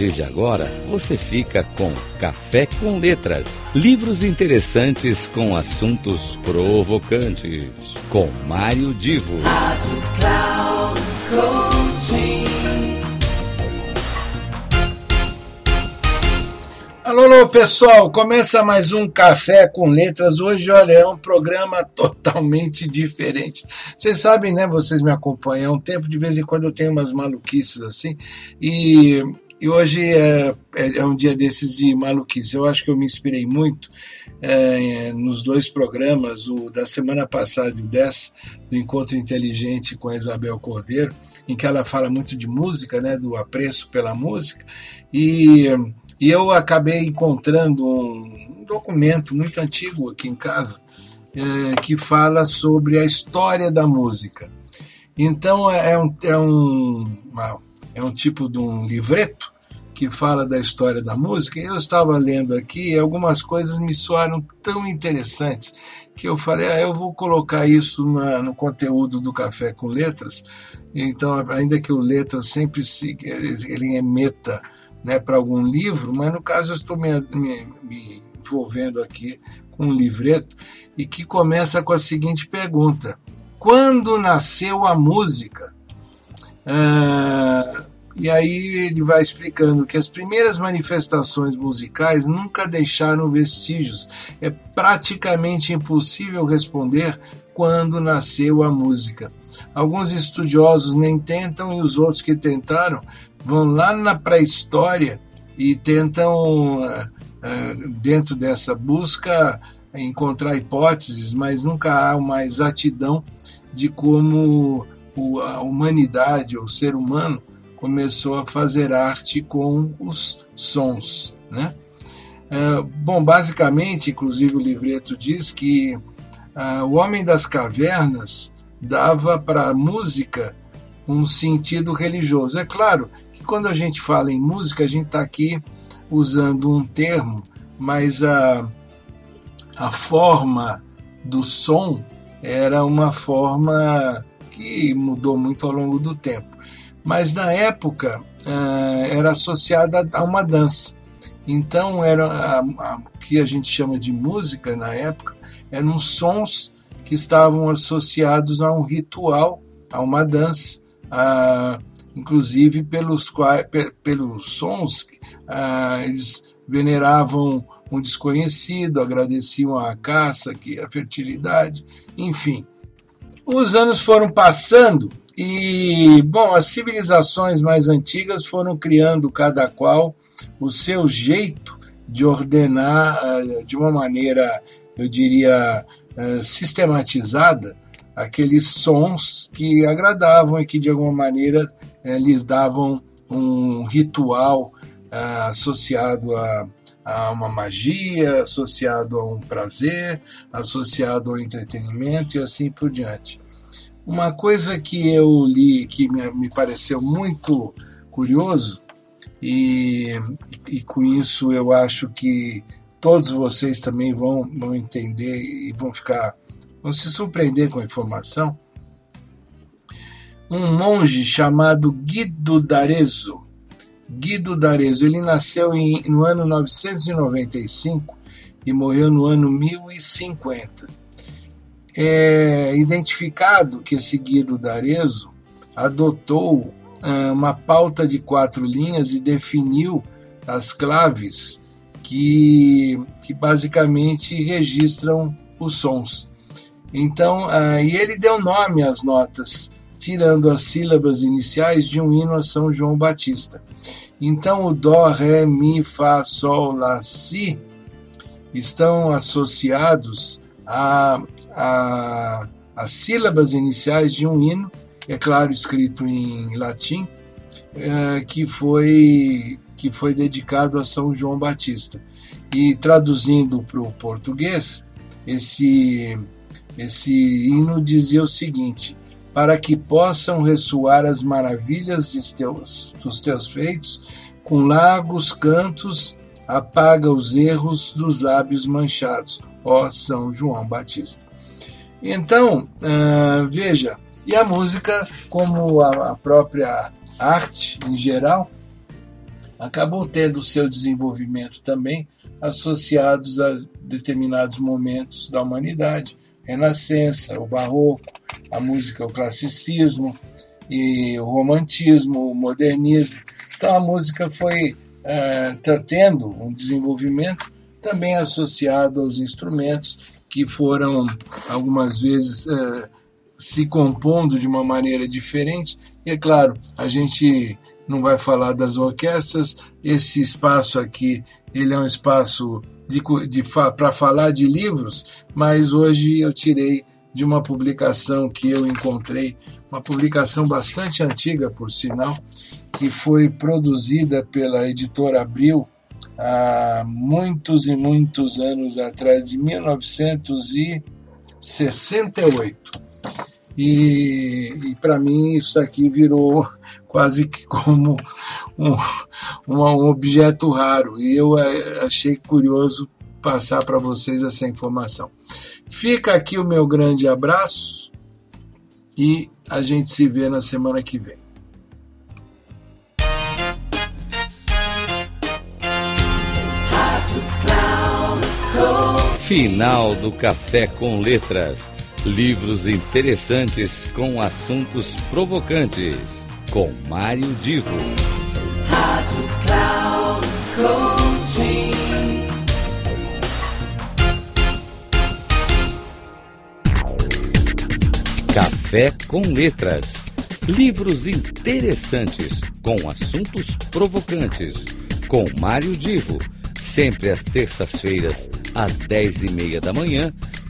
partir de agora, você fica com Café com Letras. Livros interessantes com assuntos provocantes. Com Mário Divo. Rádio Cloud Alô, alô, pessoal, começa mais um Café com Letras. Hoje, olha, é um programa totalmente diferente. Vocês sabem, né? Vocês me acompanham há um tempo, de vez em quando eu tenho umas maluquices assim, e e hoje é, é, é, um dia desses de maluquice. Eu acho que eu me inspirei muito é, nos dois programas, o da semana passada e o 10, do Encontro Inteligente com a Isabel Cordeiro, em que ela fala muito de música, né, do apreço pela música. E, e eu acabei encontrando um, um documento muito antigo aqui em casa é, que fala sobre a história da música. Então é, é um, é um uma, é um tipo de um livreto que fala da história da música. Eu estava lendo aqui e algumas coisas me soaram tão interessantes que eu falei, ah, eu vou colocar isso na, no conteúdo do Café com Letras. Então, ainda que o Letras sempre siga, ele é meta né, para algum livro, mas no caso eu estou me, me, me envolvendo aqui com um livreto e que começa com a seguinte pergunta: Quando nasceu a música? Ah, e aí ele vai explicando que as primeiras manifestações musicais nunca deixaram vestígios. É praticamente impossível responder quando nasceu a música. Alguns estudiosos nem tentam e os outros que tentaram vão lá na pré-história e tentam, ah, ah, dentro dessa busca, encontrar hipóteses, mas nunca há uma exatidão de como a humanidade, o ser humano, começou a fazer arte com os sons. Né? Uh, bom, basicamente, inclusive o livreto diz que uh, o homem das cavernas dava para a música um sentido religioso. É claro que quando a gente fala em música, a gente está aqui usando um termo, mas a, a forma do som era uma forma que mudou muito ao longo do tempo. Mas na época uh, era associada a uma dança. Então era o que a gente chama de música na época eram sons que estavam associados a um ritual, a uma dança, inclusive pelos pelos sons eles veneravam um desconhecido, agradeciam a caça, a fertilidade, enfim. Os anos foram passando e, bom, as civilizações mais antigas foram criando cada qual o seu jeito de ordenar eh, de uma maneira, eu diria, eh, sistematizada aqueles sons que agradavam e que de alguma maneira eh, lhes davam um ritual associado a, a uma magia, associado a um prazer, associado ao entretenimento e assim por diante. Uma coisa que eu li que me, me pareceu muito curioso, e, e, com isso eu acho que todos vocês também vão, vão entender e vão ficar, vão se surpreender com a informação. Um monge chamado Guido d'Arezzo, Guido d'Arezzo, ele nasceu em, no ano 995 e morreu no ano 1050 é identificado que esse Guido d'Arezzo adotou ah, uma pauta de quatro linhas e definiu as claves que, que basicamente registram os sons. Então, ah, e ele deu nome às notas, tirando as sílabas iniciais de um hino a São João Batista. Então, o Dó, Ré, Mi, Fá, Sol, Lá, Si estão associados a, a, as sílabas iniciais de um hino, é claro, escrito em latim, é, que, foi, que foi dedicado a São João Batista. E traduzindo para o português, esse, esse hino dizia o seguinte: para que possam ressoar as maravilhas de teus, dos teus feitos, com largos cantos, apaga os erros dos lábios manchados, ó São João Batista. Então, uh, veja, e a música, como a, a própria arte em geral, acabou tendo seu desenvolvimento também associados a determinados momentos da humanidade, Renascença, o Barroco, a música, o classicismo e o romantismo, o modernismo. Então a música foi uh, tendo um desenvolvimento também associado aos instrumentos que foram algumas vezes uh, se compondo de uma maneira diferente. E é claro, a gente não vai falar das orquestras. Esse espaço aqui, ele é um espaço de, de para falar de livros, mas hoje eu tirei de uma publicação que eu encontrei, uma publicação bastante antiga, por sinal, que foi produzida pela editora Abril há muitos e muitos anos atrás, de 1968. E, e para mim isso aqui virou quase que como um, um, objeto raro. E eu eh, achei curioso passar para vocês essa informação. Fica aqui o meu grande abraço e a gente se vê na semana que vem. Final do Café com Letras. Livros interessantes com assuntos provocantes. Com Mário Divo. Rádio Cloud Coaching. Café com Letras. Livros interessantes com assuntos provocantes. Com Mário Divo. Sempre às terças-feiras, às dez e meia da manhã